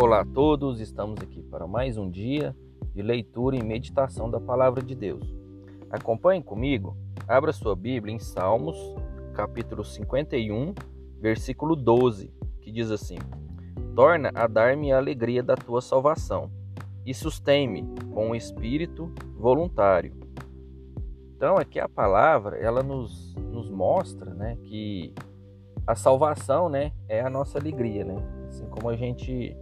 Olá a todos, estamos aqui para mais um dia de leitura e meditação da palavra de Deus. Acompanhe comigo, abra sua Bíblia em Salmos, capítulo 51, versículo 12, que diz assim: Torna a dar-me a alegria da tua salvação e sustém-me com o um espírito voluntário. Então, aqui a palavra, ela nos, nos mostra né, que a salvação né, é a nossa alegria, né? Assim como a gente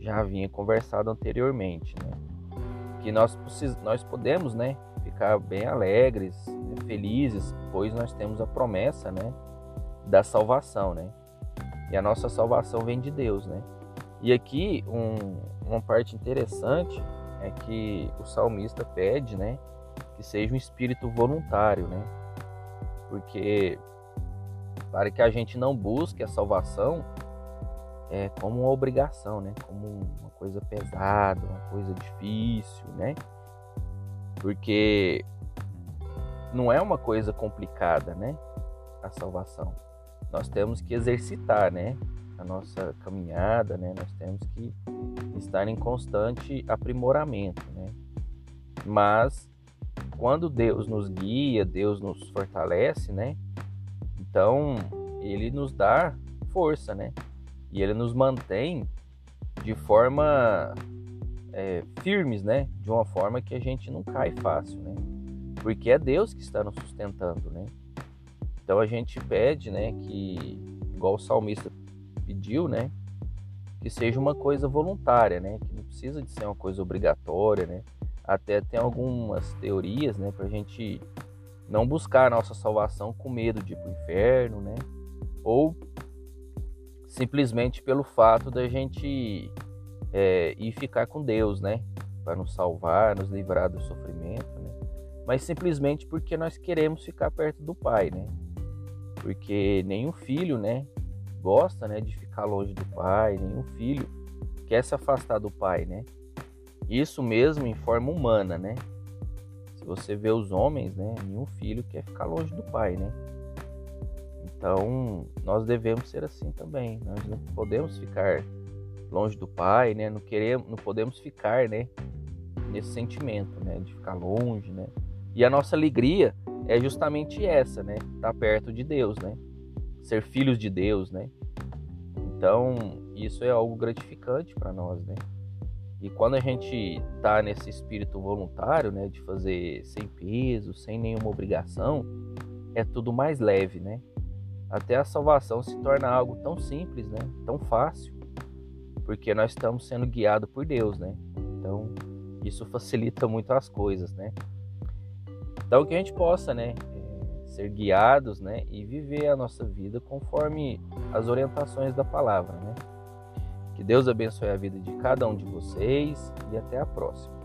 já havia conversado anteriormente, né? Que nós, nós podemos, né, ficar bem alegres, né, felizes, pois nós temos a promessa, né, da salvação, né? E a nossa salvação vem de Deus, né? E aqui um, uma parte interessante é que o salmista pede, né, que seja um espírito voluntário, né? Porque para que a gente não busque a salvação é, como uma obrigação, né? Como uma coisa pesada, uma coisa difícil, né? Porque não é uma coisa complicada, né? A salvação. Nós temos que exercitar, né? A nossa caminhada, né? Nós temos que estar em constante aprimoramento, né? Mas quando Deus nos guia, Deus nos fortalece, né? Então ele nos dá força, né? E ele nos mantém de forma é, firmes, né? De uma forma que a gente não cai fácil, né? Porque é Deus que está nos sustentando, né? Então a gente pede, né? Que, igual o salmista pediu, né? Que seja uma coisa voluntária, né? Que não precisa de ser uma coisa obrigatória, né? Até tem algumas teorias, né? Pra gente não buscar a nossa salvação com medo de ir pro inferno, né? Ou simplesmente pelo fato da gente é, ir ficar com Deus, né? Para nos salvar, nos livrar do sofrimento, né? Mas simplesmente porque nós queremos ficar perto do Pai, né? Porque nenhum filho, né? Gosta, né? De ficar longe do Pai, nenhum filho quer se afastar do Pai, né? Isso mesmo em forma humana, né? Se você vê os homens, né? Nenhum filho quer ficar longe do Pai, né? Então, nós devemos ser assim também. Nós não podemos ficar longe do Pai, né? Não queremos, não podemos ficar, né? Nesse sentimento, né? De ficar longe, né? E a nossa alegria é justamente essa, né? Estar tá perto de Deus, né? Ser filhos de Deus, né? Então, isso é algo gratificante para nós, né? E quando a gente tá nesse espírito voluntário, né, de fazer sem peso, sem nenhuma obrigação, é tudo mais leve, né? Até a salvação se torna algo tão simples, né? Tão fácil, porque nós estamos sendo guiados por Deus, né? Então, isso facilita muito as coisas, né? Então, que a gente possa, né? É, ser guiados, né? E viver a nossa vida conforme as orientações da palavra, né? Que Deus abençoe a vida de cada um de vocês e até a próxima.